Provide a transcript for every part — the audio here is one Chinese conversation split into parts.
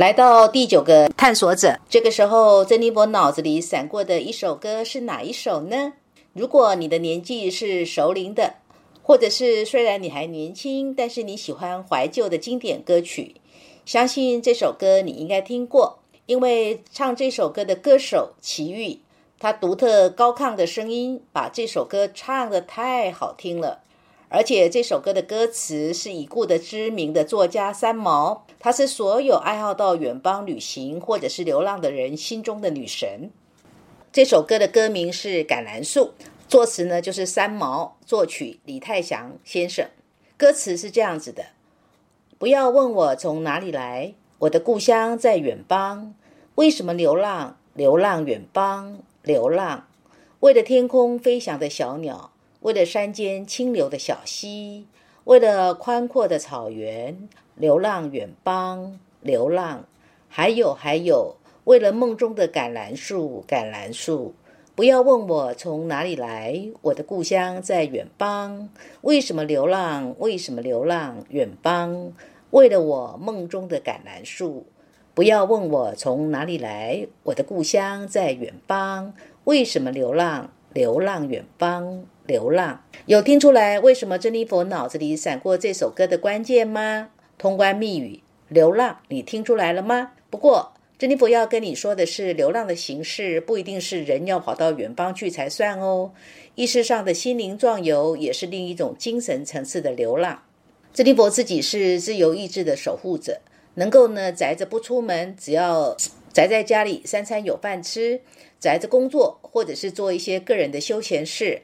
来到第九个探索者，这个时候，珍妮佛脑子里闪过的一首歌是哪一首呢？如果你的年纪是熟龄的，或者是虽然你还年轻，但是你喜欢怀旧的经典歌曲，相信这首歌你应该听过，因为唱这首歌的歌手齐豫，他独特高亢的声音把这首歌唱得太好听了。而且这首歌的歌词是已故的知名的作家三毛，她是所有爱好到远方旅行或者是流浪的人心中的女神。这首歌的歌名是《橄榄树》，作词呢就是三毛，作曲李泰祥先生。歌词是这样子的：不要问我从哪里来，我的故乡在远方。为什么流浪？流浪远方，流浪，为了天空飞翔的小鸟。为了山间清流的小溪，为了宽阔的草原，流浪远方，流浪。还有还有，为了梦中的橄榄树，橄榄树。不要问我从哪里来，我的故乡在远方。为什么流浪？为什么流浪？远方。为了我梦中的橄榄树。不要问我从哪里来，我的故乡在远方。为什么流浪？流浪远方。流浪有听出来为什么珍妮佛脑子里闪过这首歌的关键吗？通关密语：流浪，你听出来了吗？不过珍妮佛要跟你说的是，流浪的形式不一定是人要跑到远方去才算哦。意识上的心灵壮游也是另一种精神层次的流浪。珍妮佛自己是自由意志的守护者，能够呢宅着不出门，只要宅在家里，三餐有饭吃，宅着工作，或者是做一些个人的休闲事。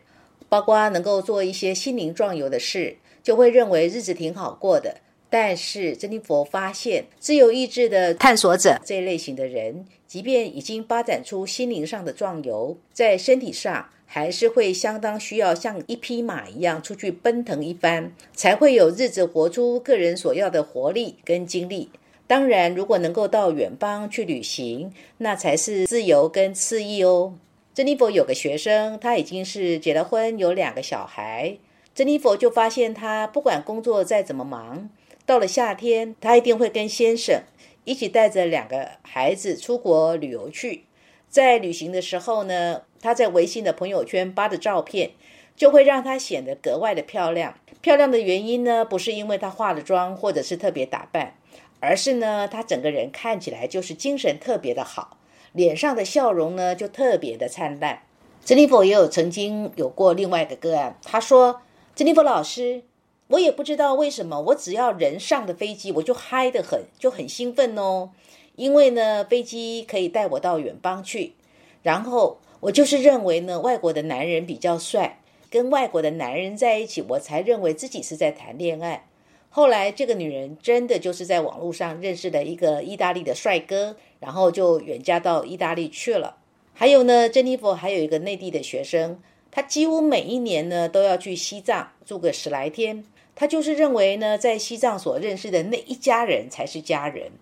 包括能够做一些心灵壮游的事，就会认为日子挺好过的。但是珍妮佛发现，自由意志的探索者这一类型的人，即便已经发展出心灵上的壮游，在身体上还是会相当需要像一匹马一样出去奔腾一番，才会有日子活出个人所要的活力跟精力。当然，如果能够到远方去旅行，那才是自由跟肆意哦。珍妮佛有个学生，他已经是结了婚，有两个小孩。珍妮佛就发现，他不管工作再怎么忙，到了夏天，他一定会跟先生一起带着两个孩子出国旅游去。在旅行的时候呢，他在微信的朋友圈发的照片，就会让他显得格外的漂亮。漂亮的原因呢，不是因为他化了妆或者是特别打扮，而是呢，他整个人看起来就是精神特别的好。脸上的笑容呢，就特别的灿烂。珍妮佛也有曾经有过另外一个个案，他说：“珍妮佛老师，我也不知道为什么，我只要人上的飞机，我就嗨得很，就很兴奋哦。因为呢，飞机可以带我到远方去。然后我就是认为呢，外国的男人比较帅，跟外国的男人在一起，我才认为自己是在谈恋爱。”后来，这个女人真的就是在网络上认识了一个意大利的帅哥，然后就远嫁到意大利去了。还有呢，珍妮佛还有一个内地的学生，他几乎每一年呢都要去西藏住个十来天。他就是认为呢，在西藏所认识的那一家人才是家人，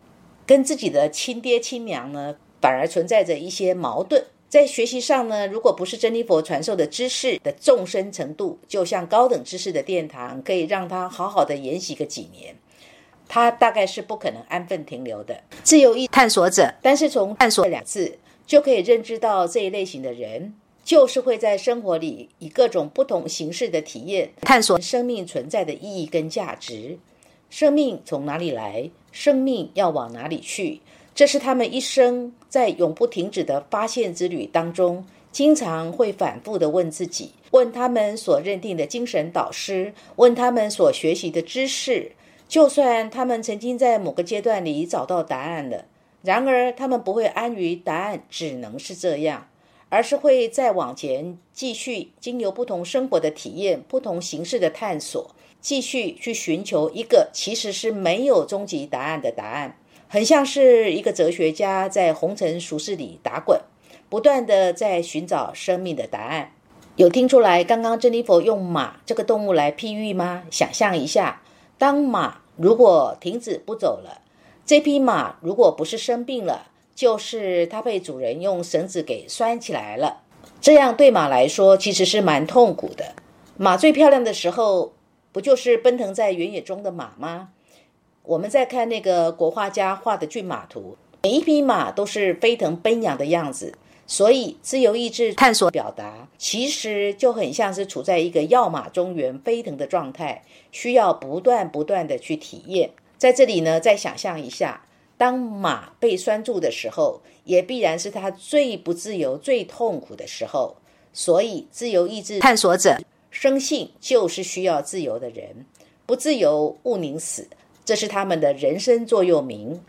跟自己的亲爹亲娘呢反而存在着一些矛盾。在学习上呢，如果不是珍妮佛传授的知识的纵深程度，就像高等知识的殿堂，可以让他好好的研习个几年，他大概是不可能安分停留的。自由意探索者，但是从探索两字就可以认知到这一类型的人，就是会在生活里以各种不同形式的体验，探索生命存在的意义跟价值。生命从哪里来？生命要往哪里去？这是他们一生在永不停止的发现之旅当中，经常会反复的问自己：问他们所认定的精神导师，问他们所学习的知识。就算他们曾经在某个阶段里找到答案了，然而他们不会安于答案只能是这样，而是会再往前继续，经由不同生活的体验、不同形式的探索，继续去寻求一个其实是没有终极答案的答案。很像是一个哲学家在红尘俗世里打滚，不断的在寻找生命的答案。有听出来刚刚珍妮佛用马这个动物来譬喻吗？想象一下，当马如果停止不走了，这匹马如果不是生病了，就是它被主人用绳子给拴起来了。这样对马来说其实是蛮痛苦的。马最漂亮的时候，不就是奔腾在原野中的马吗？我们再看那个国画家画的骏马图，每一匹马都是飞腾奔扬的样子。所以，自由意志探索表达，其实就很像是处在一个要马中原飞腾的状态，需要不断不断的去体验。在这里呢，再想象一下，当马被拴住的时候，也必然是它最不自由、最痛苦的时候。所以，自由意志探索者生性就是需要自由的人，不自由勿宁死，这是他们的人生座右铭。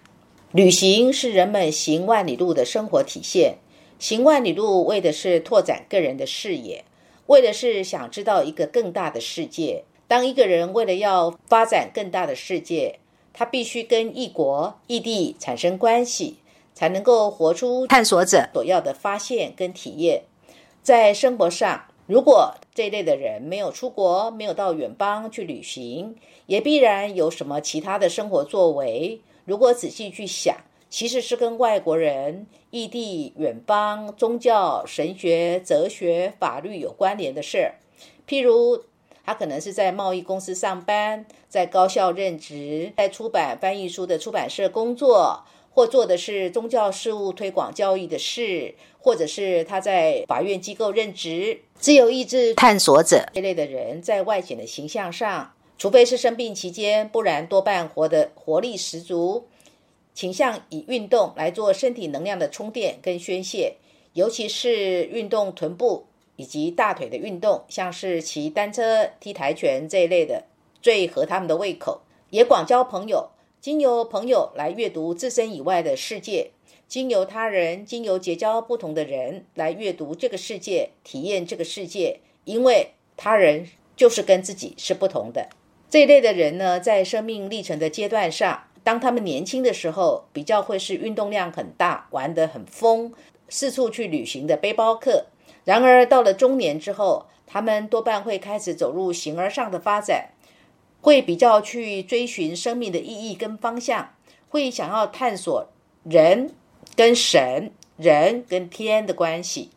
旅行是人们行万里路的生活体现。行万里路，为的是拓展个人的视野，为的是想知道一个更大的世界。当一个人为了要发展更大的世界，他必须跟异国异地产生关系，才能够活出探索者所要的发现跟体验。在生活上，如果这类的人没有出国，没有到远方去旅行，也必然有什么其他的生活作为。如果仔细去想。其实是跟外国人、异地、远方、宗教、神学、哲学、法律有关联的事儿。譬如，他可能是在贸易公司上班，在高校任职，在出版翻译书的出版社工作，或做的是宗教事务推广教育的事，或者是他在法院机构任职。自由意志探索者这类的人，在外显的形象上，除非是生病期间，不然多半活得活力十足。倾向以运动来做身体能量的充电跟宣泄，尤其是运动臀部以及大腿的运动，像是骑单车、踢跆拳这一类的，最合他们的胃口。也广交朋友，经由朋友来阅读自身以外的世界，经由他人，经由结交不同的人来阅读这个世界，体验这个世界。因为他人就是跟自己是不同的。这一类的人呢，在生命历程的阶段上。当他们年轻的时候，比较会是运动量很大、玩得很疯、四处去旅行的背包客。然而到了中年之后，他们多半会开始走入形而上的发展，会比较去追寻生命的意义跟方向，会想要探索人跟神、人跟天的关系。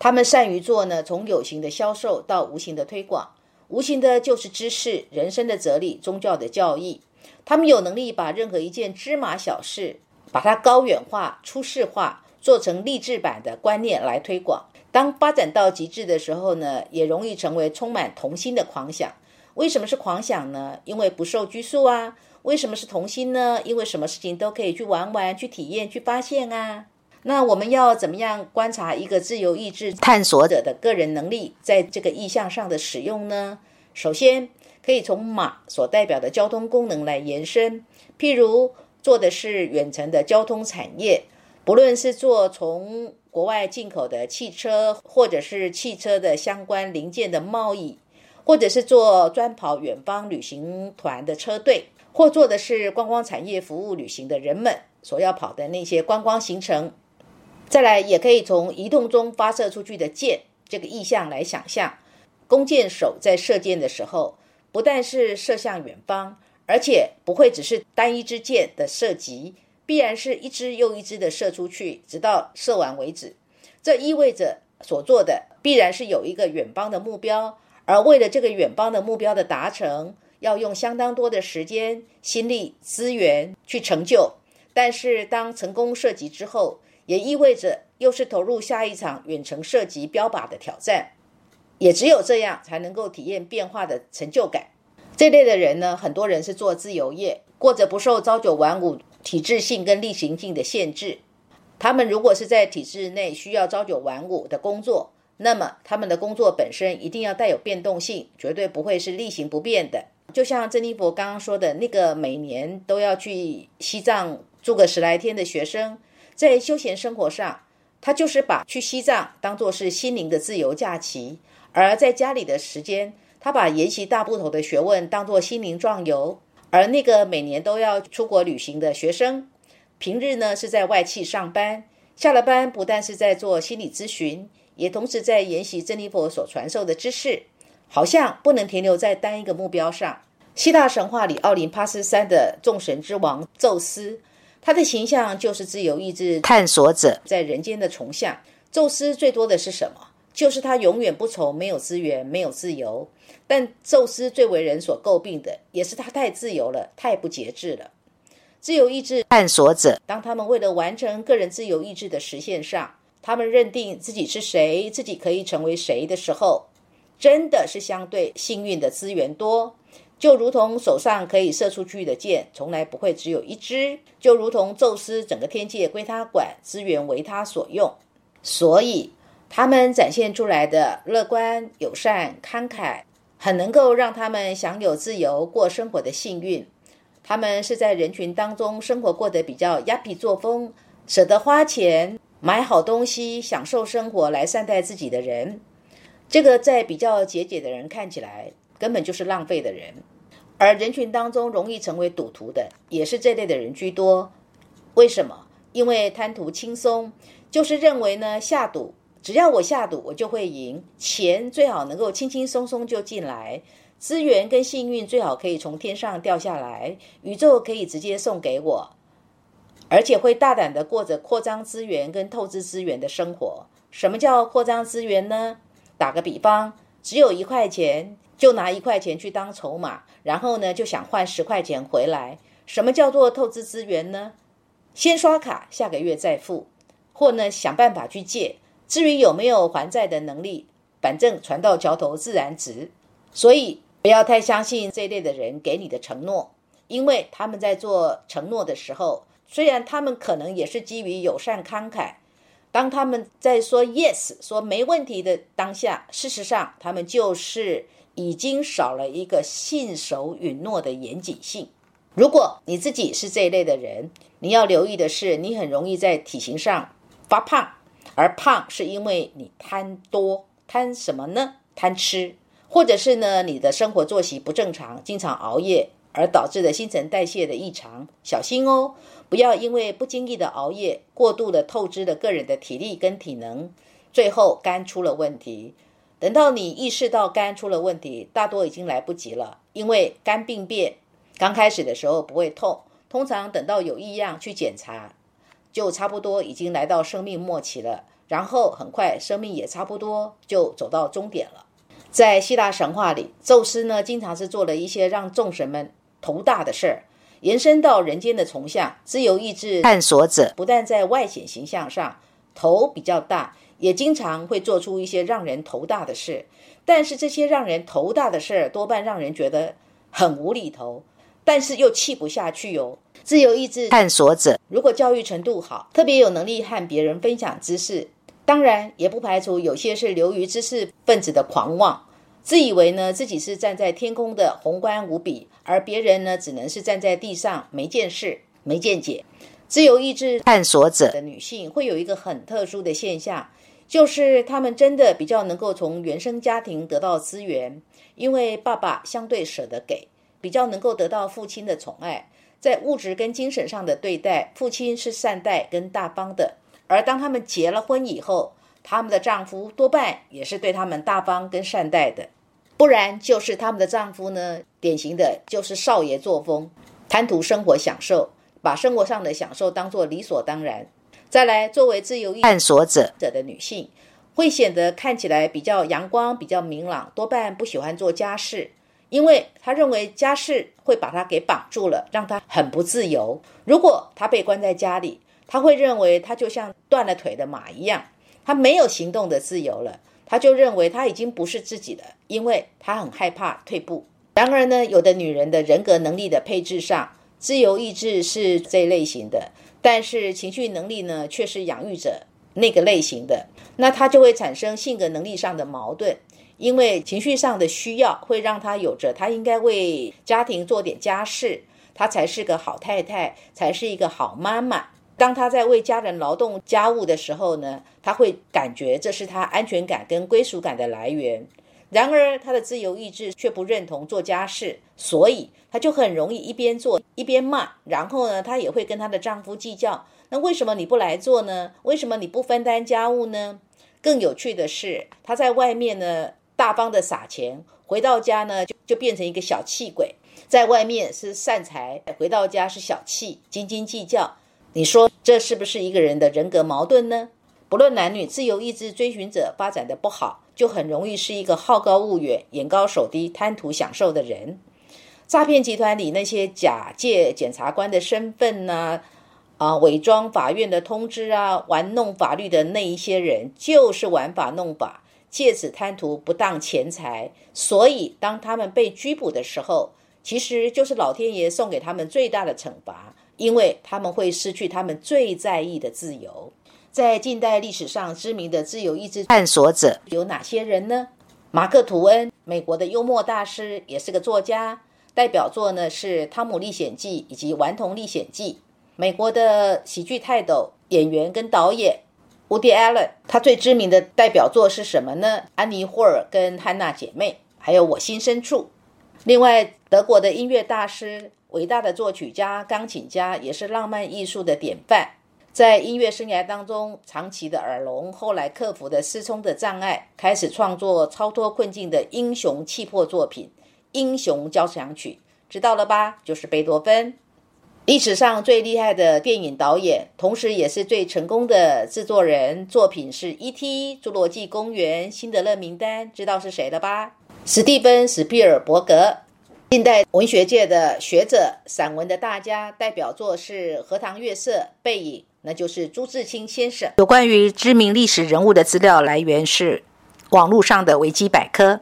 他们善于做呢，从有形的销售到无形的推广，无形的就是知识、人生的哲理、宗教的教义。他们有能力把任何一件芝麻小事，把它高远化、出世化，做成励志版的观念来推广。当发展到极致的时候呢，也容易成为充满童心的狂想。为什么是狂想呢？因为不受拘束啊。为什么是童心呢？因为什么事情都可以去玩玩、去体验、去发现啊。那我们要怎么样观察一个自由意志探索者的个人能力在这个意向上的使用呢？首先。可以从马所代表的交通功能来延伸，譬如做的是远程的交通产业，不论是做从国外进口的汽车，或者是汽车的相关零件的贸易，或者是做专跑远方旅行团的车队，或做的是观光产业服务旅行的人们所要跑的那些观光行程。再来，也可以从移动中发射出去的箭这个意象来想象，弓箭手在射箭的时候。不但是射向远方，而且不会只是单一支箭的射击，必然是一支又一支的射出去，直到射完为止。这意味着所做的必然是有一个远方的目标，而为了这个远方的目标的达成，要用相当多的时间、心力、资源去成就。但是当成功射击之后，也意味着又是投入下一场远程射击标靶的挑战。也只有这样才能够体验变化的成就感。这类的人呢，很多人是做自由业，过着不受朝九晚五体制性跟例行性的限制。他们如果是在体制内需要朝九晚五的工作，那么他们的工作本身一定要带有变动性，绝对不会是例行不变的。就像珍妮佛刚刚说的那个每年都要去西藏住个十来天的学生，在休闲生活上，他就是把去西藏当做是心灵的自由假期。而在家里的时间，他把研习大部头的学问当作心灵壮游；而那个每年都要出国旅行的学生，平日呢是在外企上班，下了班不但是在做心理咨询，也同时在研习真理佛所传授的知识，好像不能停留在单一个目标上。希腊神话里，奥林帕斯山的众神之王宙斯，他的形象就是自由意志探索者在人间的崇像。宙斯最多的是什么？就是他永远不愁没有资源、没有自由。但宙斯最为人所诟病的，也是他太自由了，太不节制了。自由意志探索者，当他们为了完成个人自由意志的实现上，他们认定自己是谁，自己可以成为谁的时候，真的是相对幸运的资源多。就如同手上可以射出去的箭，从来不会只有一支；就如同宙斯整个天界归他管，资源为他所用，所以他们展现出来的乐观、友善、慷慨，很能够让他们享有自由过生活的幸运。他们是在人群当中生活过得比较压皮作风，舍得花钱买好东西，享受生活来善待自己的人。这个在比较节俭的人看起来根本就是浪费的人，而人群当中容易成为赌徒的也是这类的人居多。为什么？因为贪图轻松，就是认为呢下赌，只要我下赌，我就会赢，钱最好能够轻轻松松就进来。资源跟幸运最好可以从天上掉下来，宇宙可以直接送给我，而且会大胆的过着扩张资源跟透支资源的生活。什么叫扩张资源呢？打个比方，只有一块钱，就拿一块钱去当筹码，然后呢就想换十块钱回来。什么叫做透支资源呢？先刷卡，下个月再付，或呢想办法去借。至于有没有还债的能力，反正船到桥头自然直。所以。不要太相信这一类的人给你的承诺，因为他们在做承诺的时候，虽然他们可能也是基于友善慷慨，当他们在说 yes 说没问题的当下，事实上他们就是已经少了一个信守允诺的严谨性。如果你自己是这一类的人，你要留意的是，你很容易在体型上发胖，而胖是因为你贪多，贪什么呢？贪吃。或者是呢，你的生活作息不正常，经常熬夜而导致的新陈代谢的异常，小心哦，不要因为不经意的熬夜，过度的透支了个人的体力跟体能，最后肝出了问题。等到你意识到肝出了问题，大多已经来不及了，因为肝病变刚开始的时候不会痛，通常等到有异样去检查，就差不多已经来到生命末期了，然后很快生命也差不多就走到终点了。在希腊神话里，宙斯呢经常是做了一些让众神们头大的事儿，延伸到人间的从相自由意志探索者，不但在外显形象上头比较大，也经常会做出一些让人头大的事。但是这些让人头大的事儿，多半让人觉得很无厘头，但是又气不下去哟。自由意志探索者如果教育程度好，特别有能力和别人分享知识。当然，也不排除有些是流于知识分子的狂妄，自以为呢自己是站在天空的宏观无比，而别人呢只能是站在地上没见识、没见解。自由意志探索者的女性会有一个很特殊的现象，就是她们真的比较能够从原生家庭得到资源，因为爸爸相对舍得给，比较能够得到父亲的宠爱，在物质跟精神上的对待，父亲是善待跟大方的。而当她们结了婚以后，他们的丈夫多半也是对他们大方跟善待的，不然就是他们的丈夫呢，典型的就是少爷作风，贪图生活享受，把生活上的享受当做理所当然。再来，作为自由探索者者的女性，会显得看起来比较阳光、比较明朗，多半不喜欢做家事，因为她认为家事会把她给绑住了，让她很不自由。如果她被关在家里，她会认为她就像断了腿的马一样，她没有行动的自由了。他就认为他已经不是自己了，因为他很害怕退步。然而呢，有的女人的人格能力的配置上，自由意志是这类型的，但是情绪能力呢却是养育者那个类型的，那他就会产生性格能力上的矛盾，因为情绪上的需要会让他有着他应该为家庭做点家事，他才是个好太太，才是一个好妈妈。当他在为家人劳动家务的时候呢，他会感觉这是他安全感跟归属感的来源。然而，他的自由意志却不认同做家事，所以他就很容易一边做一边骂。然后呢，他也会跟他的丈夫计较：那为什么你不来做呢？为什么你不分担家务呢？更有趣的是，他在外面呢大方的撒钱，回到家呢就就变成一个小气鬼。在外面是善财，回到家是小气，斤斤计较。你说这是不是一个人的人格矛盾呢？不论男女，自由意志追寻者发展的不好，就很容易是一个好高骛远、眼高手低、贪图享受的人。诈骗集团里那些假借检察官的身份呢，啊，伪装法院的通知啊，玩弄法律的那一些人，就是玩法弄法，借此贪图不当钱财。所以，当他们被拘捕的时候，其实就是老天爷送给他们最大的惩罚，因为他们会失去他们最在意的自由。在近代历史上知名的自由意志探索者有哪些人呢？马克·吐温，美国的幽默大师，也是个作家，代表作呢是《汤姆历险记》以及《顽童历险记》。美国的喜剧泰斗、演员跟导演伍迪·艾伦，他最知名的代表作是什么呢？《安妮·霍尔》跟《汉娜姐妹》，还有《我心深处》。另外，德国的音乐大师、伟大的作曲家、钢琴家，也是浪漫艺术的典范。在音乐生涯当中，长期的耳聋，后来克服的失聪的障碍，开始创作超脱困境的英雄气魄作品《英雄交响曲》，知道了吧？就是贝多芬。历史上最厉害的电影导演，同时也是最成功的制作人，作品是《E.T.》《侏罗纪公园》《辛德勒名单》，知道是谁了吧？史蒂芬·史皮尔伯格。近代文学界的学者、散文的大家，代表作是《荷塘月色》《背影》。那就是朱自清先生有关于知名历史人物的资料来源是网络上的维基百科。